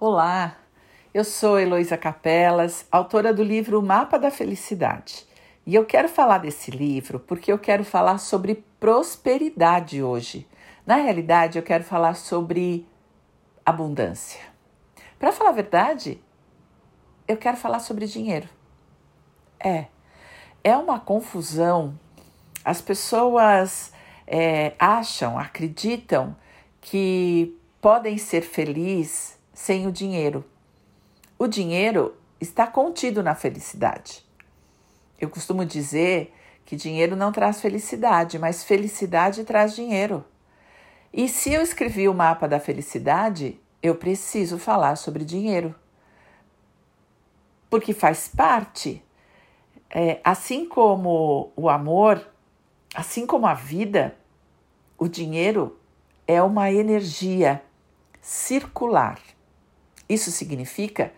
Olá, eu sou Heloísa Capelas, autora do livro Mapa da Felicidade. E eu quero falar desse livro porque eu quero falar sobre prosperidade hoje. Na realidade, eu quero falar sobre abundância. Para falar a verdade, eu quero falar sobre dinheiro. É, é uma confusão. As pessoas é, acham, acreditam que podem ser felizes sem o dinheiro. O dinheiro está contido na felicidade. Eu costumo dizer que dinheiro não traz felicidade, mas felicidade traz dinheiro. E se eu escrevi o mapa da felicidade, eu preciso falar sobre dinheiro. Porque faz parte. É, assim como o amor, assim como a vida, o dinheiro é uma energia circular. Isso significa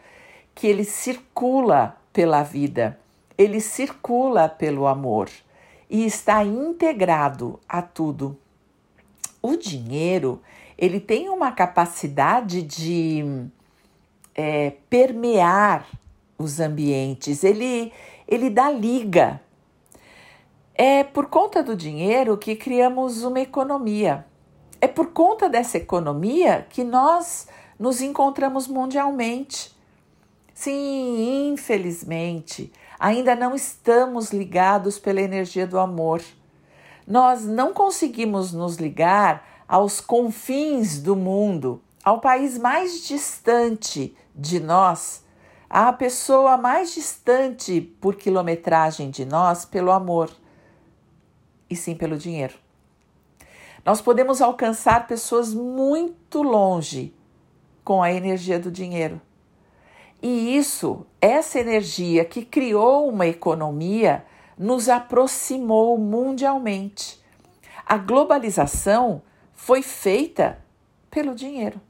que ele circula pela vida, ele circula pelo amor e está integrado a tudo. O dinheiro, ele tem uma capacidade de é, permear os ambientes, ele, ele dá liga. É por conta do dinheiro que criamos uma economia. É por conta dessa economia que nós nos encontramos mundialmente. Sim, infelizmente, ainda não estamos ligados pela energia do amor. Nós não conseguimos nos ligar aos confins do mundo, ao país mais distante de nós, à pessoa mais distante por quilometragem de nós pelo amor e sim pelo dinheiro. Nós podemos alcançar pessoas muito longe com a energia do dinheiro. E isso, essa energia que criou uma economia, nos aproximou mundialmente. A globalização foi feita pelo dinheiro,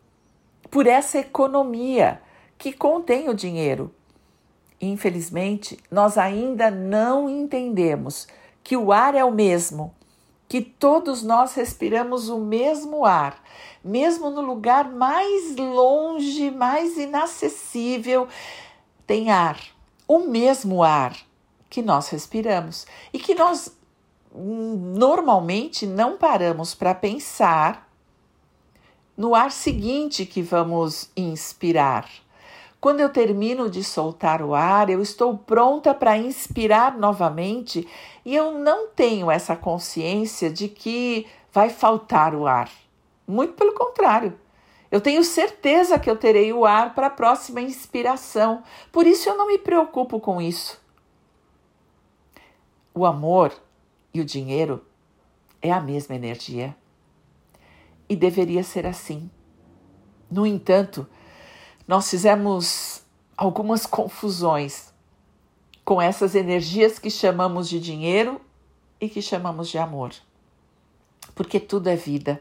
por essa economia que contém o dinheiro. Infelizmente, nós ainda não entendemos que o ar é o mesmo, que todos nós respiramos o mesmo ar, mesmo no lugar mais longe, mais inacessível, tem ar, o mesmo ar que nós respiramos e que nós hum, normalmente não paramos para pensar no ar seguinte que vamos inspirar. Quando eu termino de soltar o ar, eu estou pronta para inspirar novamente e eu não tenho essa consciência de que vai faltar o ar. Muito pelo contrário. Eu tenho certeza que eu terei o ar para a próxima inspiração, por isso eu não me preocupo com isso. O amor e o dinheiro é a mesma energia. E deveria ser assim. No entanto, nós fizemos algumas confusões com essas energias que chamamos de dinheiro e que chamamos de amor. Porque tudo é vida.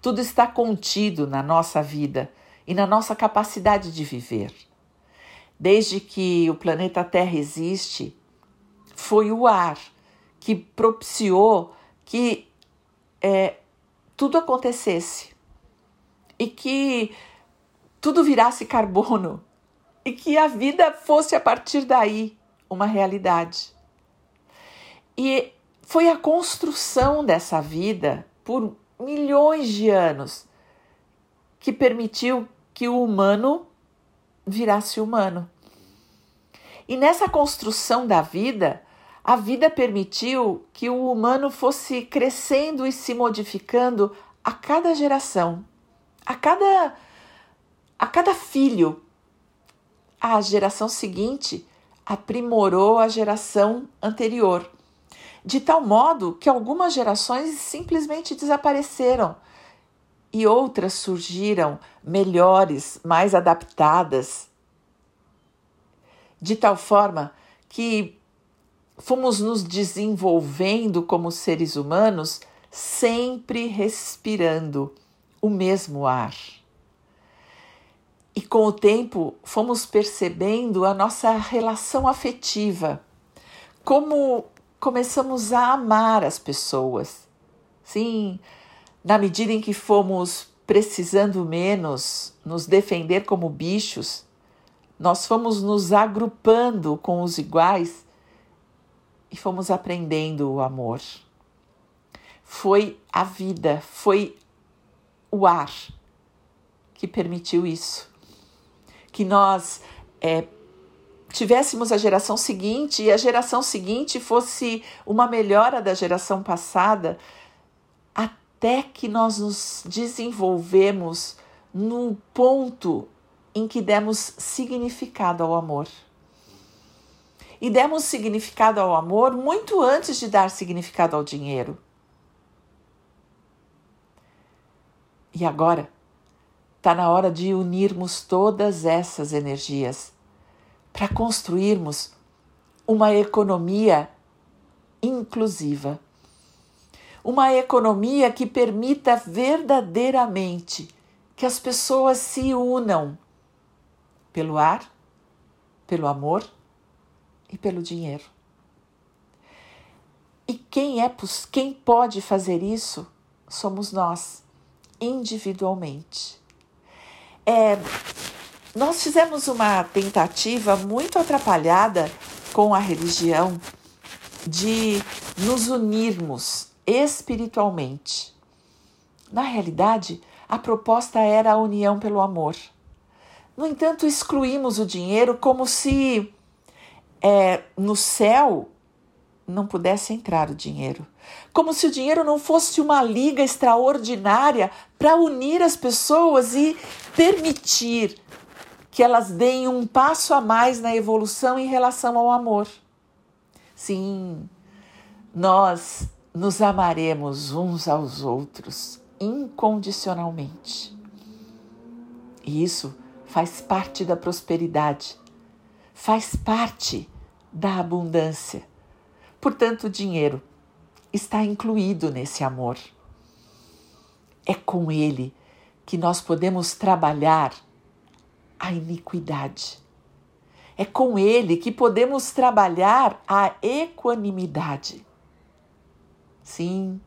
Tudo está contido na nossa vida e na nossa capacidade de viver. Desde que o planeta Terra existe, foi o ar que propiciou que é, tudo acontecesse e que tudo virasse carbono e que a vida fosse a partir daí uma realidade. E foi a construção dessa vida por milhões de anos que permitiu que o humano virasse humano. E nessa construção da vida, a vida permitiu que o humano fosse crescendo e se modificando a cada geração, a cada a cada filho. A geração seguinte aprimorou a geração anterior, de tal modo que algumas gerações simplesmente desapareceram e outras surgiram melhores, mais adaptadas, de tal forma que fomos nos desenvolvendo como seres humanos sempre respirando o mesmo ar. E com o tempo fomos percebendo a nossa relação afetiva, como começamos a amar as pessoas. Sim, na medida em que fomos precisando menos nos defender como bichos, nós fomos nos agrupando com os iguais e fomos aprendendo o amor. Foi a vida, foi o ar que permitiu isso. Que nós é, tivéssemos a geração seguinte e a geração seguinte fosse uma melhora da geração passada, até que nós nos desenvolvemos no ponto em que demos significado ao amor. E demos significado ao amor muito antes de dar significado ao dinheiro. E agora, está na hora de unirmos todas essas energias para construirmos uma economia inclusiva. Uma economia que permita verdadeiramente que as pessoas se unam pelo ar, pelo amor e pelo dinheiro. E quem é quem pode fazer isso somos nós, individualmente. É, nós fizemos uma tentativa muito atrapalhada com a religião de nos unirmos espiritualmente. Na realidade, a proposta era a união pelo amor. No entanto, excluímos o dinheiro como se é, no céu não pudesse entrar o dinheiro. Como se o dinheiro não fosse uma liga extraordinária para unir as pessoas e permitir que elas deem um passo a mais na evolução em relação ao amor. Sim, nós nos amaremos uns aos outros incondicionalmente. E isso faz parte da prosperidade, faz parte da abundância. Portanto, o dinheiro está incluído nesse amor. É com ele que nós podemos trabalhar a iniquidade. É com ele que podemos trabalhar a equanimidade. Sim,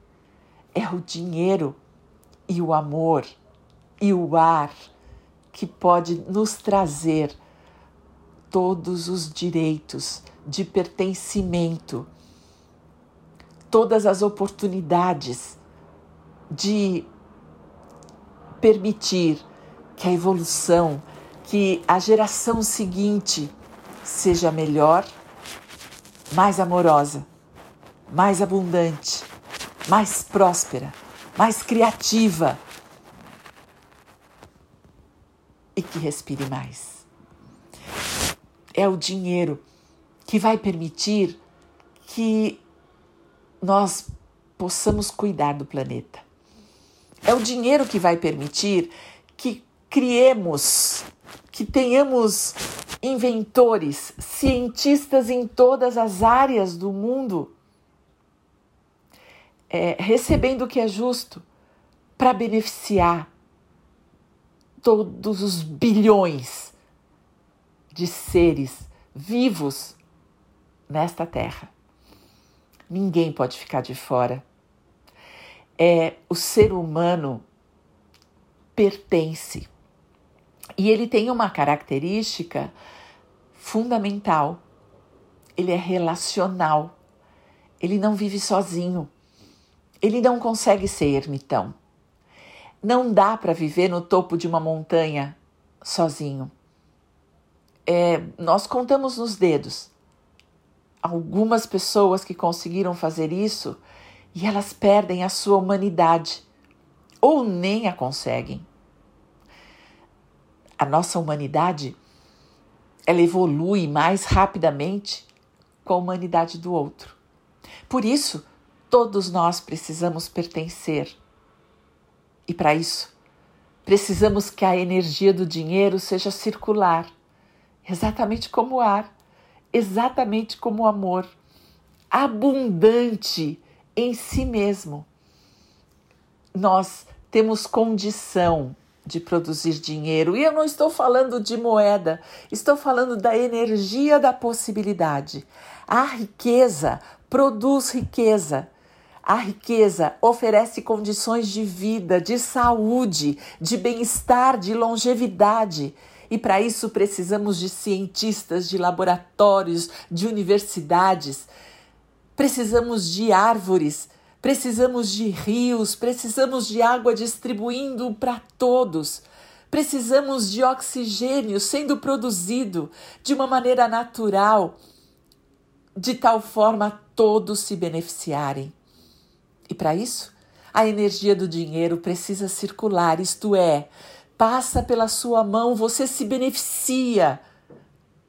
é o dinheiro e o amor e o ar que pode nos trazer todos os direitos de pertencimento, todas as oportunidades de permitir que a evolução que a geração seguinte seja melhor, mais amorosa, mais abundante, mais próspera, mais criativa e que respire mais. É o dinheiro que vai permitir que nós possamos cuidar do planeta. É o dinheiro que vai permitir que criemos que tenhamos inventores, cientistas em todas as áreas do mundo, é, recebendo o que é justo para beneficiar todos os bilhões de seres vivos nesta terra. Ninguém pode ficar de fora. É o ser humano pertence e ele tem uma característica fundamental. Ele é relacional. Ele não vive sozinho. Ele não consegue ser ermitão. Não dá para viver no topo de uma montanha sozinho. É, nós contamos nos dedos algumas pessoas que conseguiram fazer isso e elas perdem a sua humanidade ou nem a conseguem a nossa humanidade ela evolui mais rapidamente com a humanidade do outro. Por isso, todos nós precisamos pertencer. E para isso, precisamos que a energia do dinheiro seja circular, exatamente como o ar, exatamente como o amor, abundante em si mesmo. Nós temos condição de produzir dinheiro. E eu não estou falando de moeda, estou falando da energia da possibilidade. A riqueza produz riqueza. A riqueza oferece condições de vida, de saúde, de bem-estar, de longevidade. E para isso precisamos de cientistas, de laboratórios, de universidades. Precisamos de árvores, precisamos de rios, precisamos de água distribuindo para todos. Precisamos de oxigênio sendo produzido de uma maneira natural, de tal forma todos se beneficiarem. E para isso, a energia do dinheiro precisa circular, isto é, passa pela sua mão, você se beneficia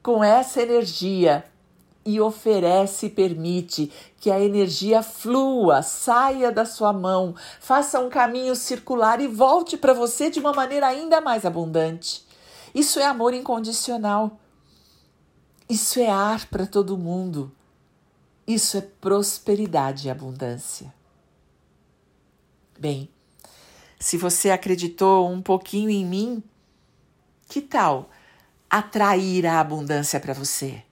com essa energia e oferece permite que a energia flua, saia da sua mão, faça um caminho circular e volte para você de uma maneira ainda mais abundante. Isso é amor incondicional. Isso é ar para todo mundo. Isso é prosperidade e abundância. Bem, se você acreditou um pouquinho em mim, que tal atrair a abundância para você?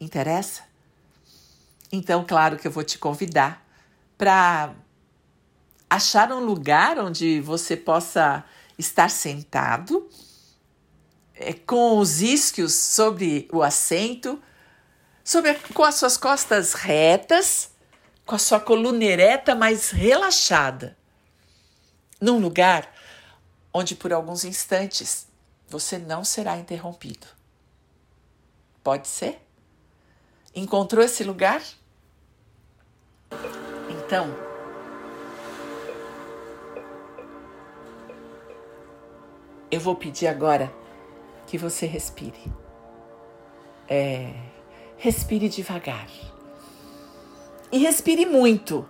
Interessa? Então, claro que eu vou te convidar para achar um lugar onde você possa estar sentado, é, com os isquios sobre o assento, sobre, com as suas costas retas com a sua coluna ereta, mas relaxada, num lugar onde por alguns instantes você não será interrompido. Pode ser? Encontrou esse lugar? Então, eu vou pedir agora que você respire. É, respire devagar. E respire muito.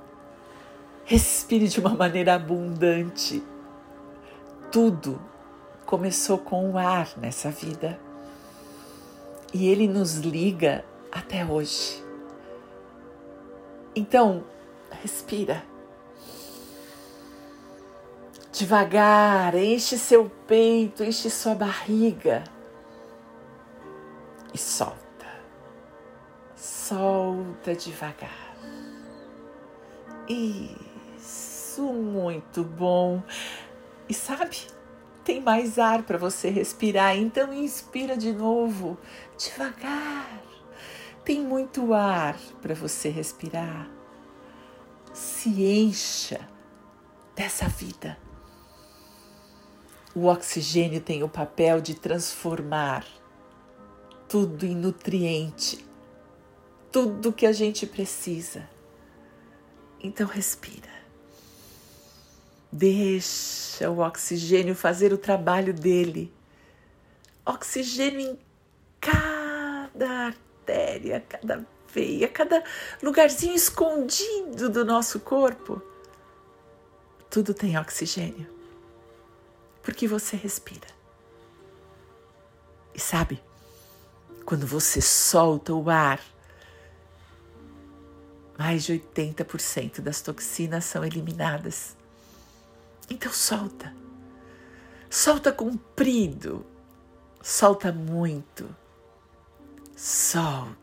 Respire de uma maneira abundante. Tudo começou com o ar nessa vida. E ele nos liga até hoje. Então, respira. Devagar, enche seu peito, enche sua barriga e solta. Solta devagar. Isso, muito bom. E sabe, tem mais ar para você respirar, então inspira de novo, devagar. Tem muito ar para você respirar. Se encha dessa vida. O oxigênio tem o papel de transformar tudo em nutriente, tudo que a gente precisa. Então respira. Deixa o oxigênio fazer o trabalho dele. Oxigênio em cada artéria, cada veia, cada lugarzinho escondido do nosso corpo. Tudo tem oxigênio. Porque você respira. E sabe, quando você solta o ar, mais de 80% das toxinas são eliminadas. Então solta. Solta comprido. Solta muito. Solta.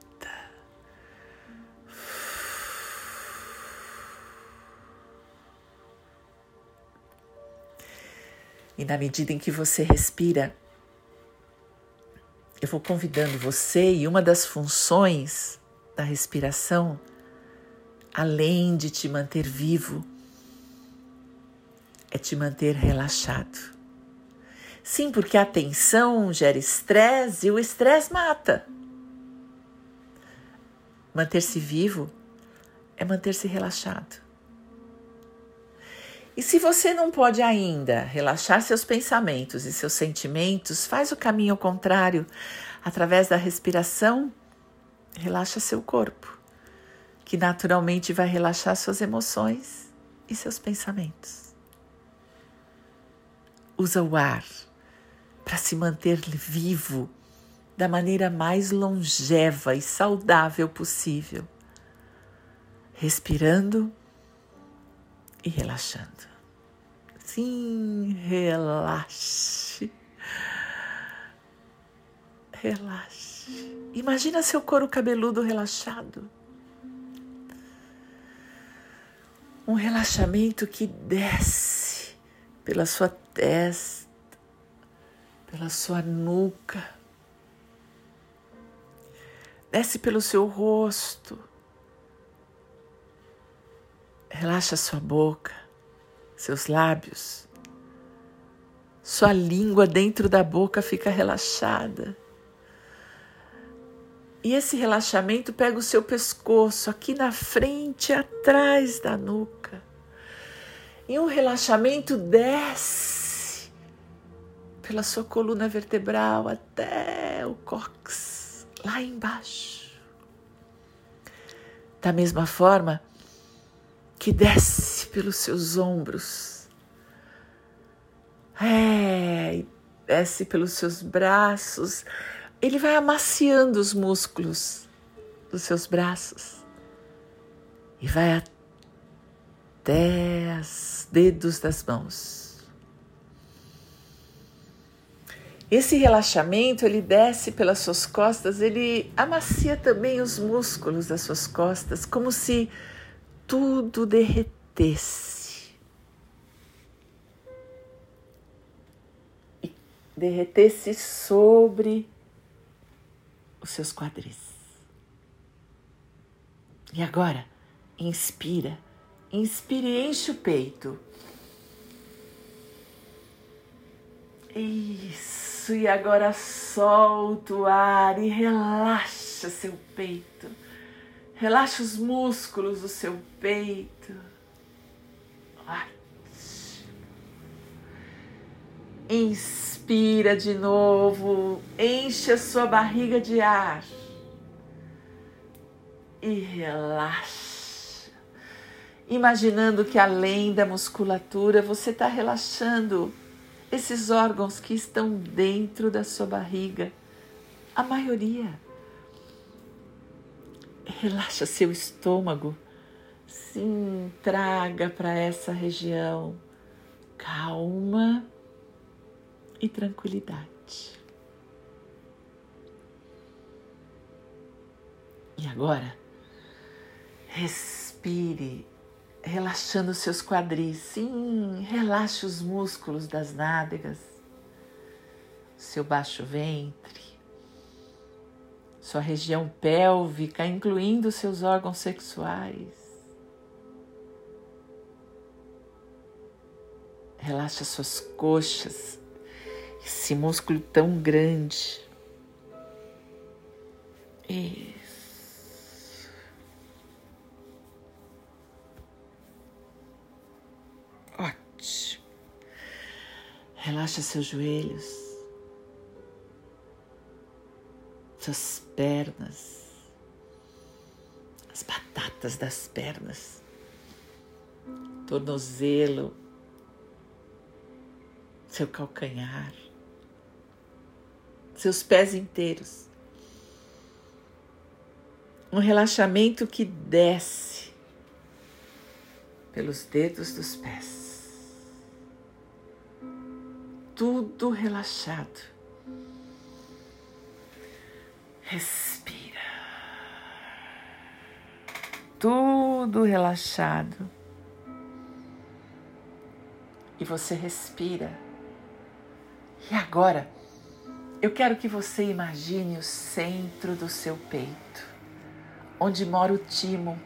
E na medida em que você respira, eu vou convidando você e uma das funções da respiração além de te manter vivo, é te manter relaxado. Sim, porque a tensão gera estresse e o estresse mata. Manter-se vivo é manter-se relaxado. E se você não pode ainda relaxar seus pensamentos e seus sentimentos, faz o caminho contrário. Através da respiração, relaxa seu corpo que naturalmente vai relaxar suas emoções e seus pensamentos. Usa o ar para se manter vivo da maneira mais longeva e saudável possível, respirando e relaxando. Sim, relaxe. Relaxe. Imagina seu couro cabeludo relaxado Um relaxamento que desce pela sua testa, pela sua nuca, desce pelo seu rosto, relaxa sua boca, seus lábios, sua língua dentro da boca fica relaxada. E esse relaxamento pega o seu pescoço aqui na frente, atrás da nuca. E um relaxamento desce pela sua coluna vertebral até o cóccix, lá embaixo. Da mesma forma que desce pelos seus ombros. É, desce pelos seus braços ele vai amaciando os músculos dos seus braços e vai até os dedos das mãos. Esse relaxamento, ele desce pelas suas costas, ele amacia também os músculos das suas costas, como se tudo derretesse. E derretesse sobre os seus quadris. E agora, inspira, inspire enche o peito. Isso, e agora solta o ar e relaxa seu peito. Relaxa os músculos do seu peito. Ótimo. Inspira de novo, enche a sua barriga de ar e relaxa. Imaginando que além da musculatura você está relaxando esses órgãos que estão dentro da sua barriga, a maioria. Relaxa seu estômago, sim, traga para essa região calma e tranquilidade. E agora, respire, relaxando seus quadris. Sim, relaxe os músculos das nádegas, seu baixo ventre, sua região pélvica, incluindo seus órgãos sexuais. Relaxa suas coxas, esse músculo tão grande. Isso. Ótimo. Relaxa seus joelhos, suas pernas, as batatas das pernas, tornozelo, seu calcanhar seus pés inteiros. Um relaxamento que desce pelos dedos dos pés. Tudo relaxado. Respira. Tudo relaxado. E você respira. E agora? Eu quero que você imagine o centro do seu peito, onde mora o timo.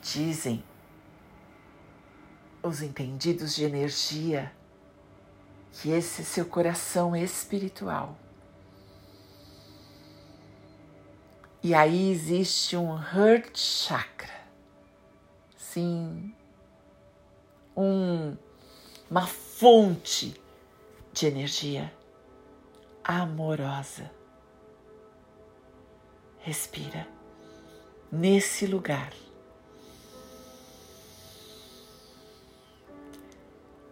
Dizem os entendidos de energia que esse seu coração espiritual. E aí existe um heart chakra. Sim, um, uma fonte de energia amorosa. Respira nesse lugar.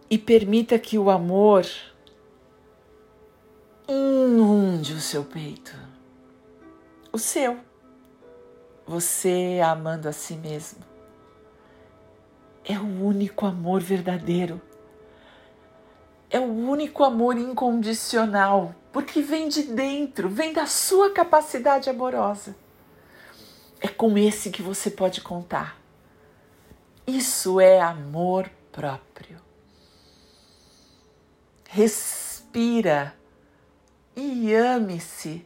E permita que o amor inunde o seu peito. O seu. Você amando a si mesmo. É o único amor verdadeiro é o único amor incondicional, porque vem de dentro, vem da sua capacidade amorosa. É com esse que você pode contar. Isso é amor próprio. Respira e ame-se.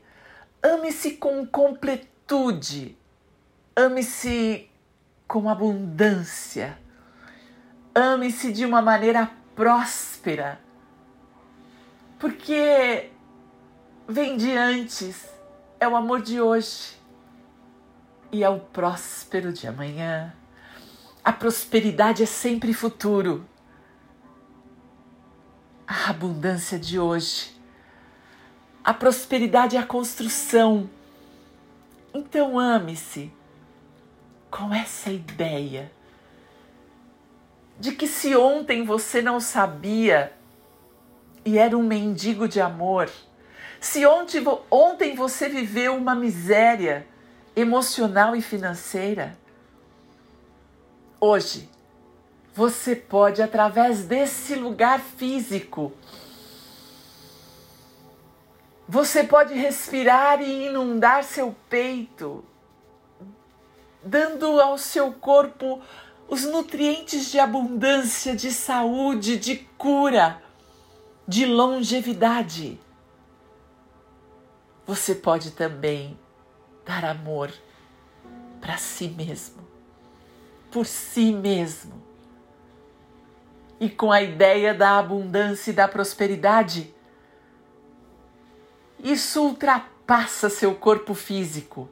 Ame-se com completude. Ame-se com abundância. Ame-se de uma maneira próspera. Porque vem de antes, é o amor de hoje e é o próspero de amanhã. A prosperidade é sempre futuro. A abundância de hoje. A prosperidade é a construção. Então ame-se com essa ideia de que se ontem você não sabia e era um mendigo de amor, se ontem, ontem você viveu uma miséria emocional e financeira, hoje você pode, através desse lugar físico, você pode respirar e inundar seu peito, dando ao seu corpo os nutrientes de abundância, de saúde, de cura, de longevidade. Você pode também dar amor para si mesmo, por si mesmo. E com a ideia da abundância e da prosperidade, isso ultrapassa seu corpo físico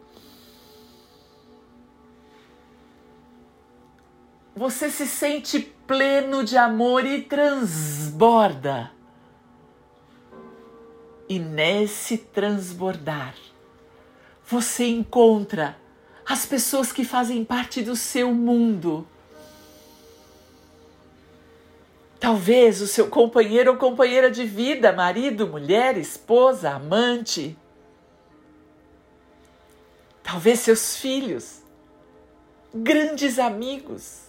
você se sente pleno de amor e transborda. E nesse transbordar, você encontra as pessoas que fazem parte do seu mundo. Talvez o seu companheiro ou companheira de vida, marido, mulher, esposa, amante. Talvez seus filhos, grandes amigos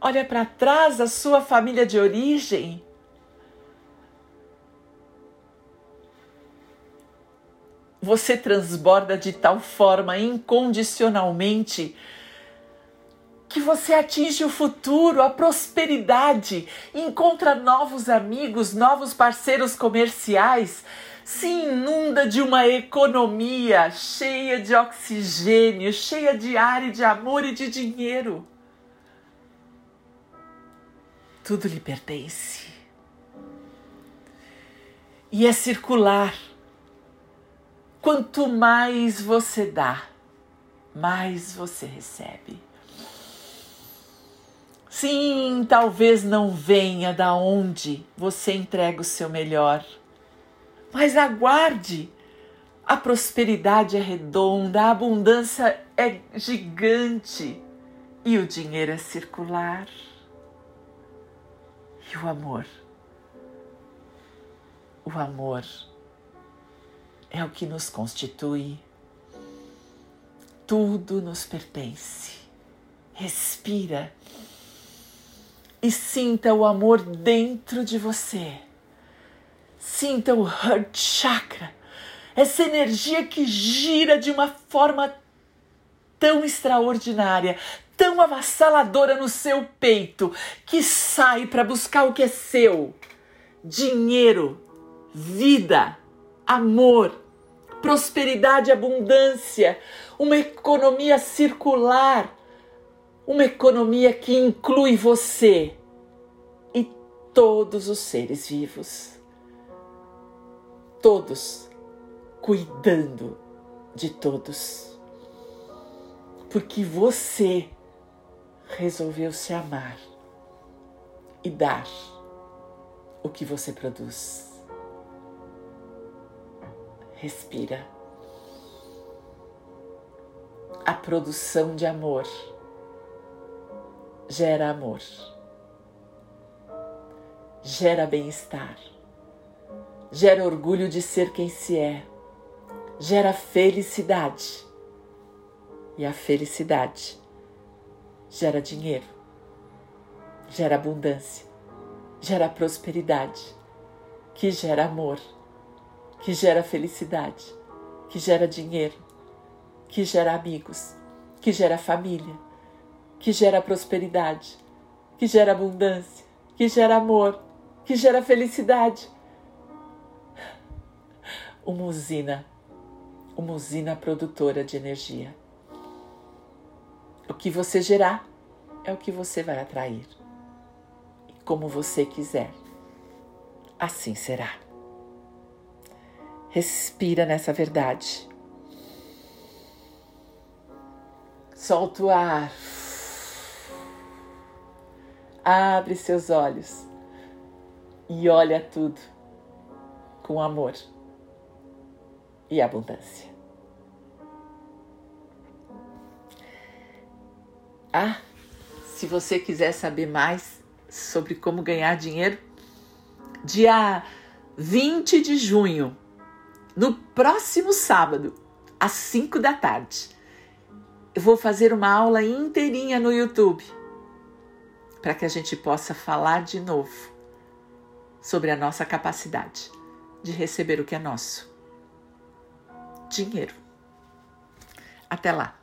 olha para trás a sua família de origem. Você transborda de tal forma incondicionalmente que você atinge o futuro, a prosperidade, encontra novos amigos, novos parceiros comerciais, se inunda de uma economia cheia de oxigênio, cheia de ar e de amor e de dinheiro tudo lhe pertence. E é circular. Quanto mais você dá, mais você recebe. Sim, talvez não venha da onde você entrega o seu melhor, mas aguarde. A prosperidade é redonda, a abundância é gigante e o dinheiro é circular e o amor. O amor é o que nos constitui. Tudo nos pertence. Respira e sinta o amor dentro de você. Sinta o Heart Chakra, essa energia que gira de uma forma tão extraordinária, tão avassaladora no seu peito que sai para buscar o que é seu: dinheiro, vida, amor, prosperidade, abundância, uma economia circular, uma economia que inclui você e todos os seres vivos. Todos cuidando de todos. Porque você resolveu se amar e dar o que você produz. Respira. A produção de amor gera amor, gera bem-estar, gera orgulho de ser quem se é, gera felicidade. E a felicidade gera dinheiro, gera abundância, gera prosperidade, que gera amor, que gera felicidade, que gera dinheiro, que gera amigos, que gera família, que gera prosperidade, que gera abundância, que gera amor, que gera felicidade. Uma usina, uma usina produtora de energia. O que você gerar é o que você vai atrair. E como você quiser, assim será. Respira nessa verdade. Solta o ar. Abre seus olhos e olha tudo com amor e abundância. Ah, se você quiser saber mais sobre como ganhar dinheiro, dia 20 de junho, no próximo sábado, às 5 da tarde, eu vou fazer uma aula inteirinha no YouTube para que a gente possa falar de novo sobre a nossa capacidade de receber o que é nosso dinheiro. Até lá!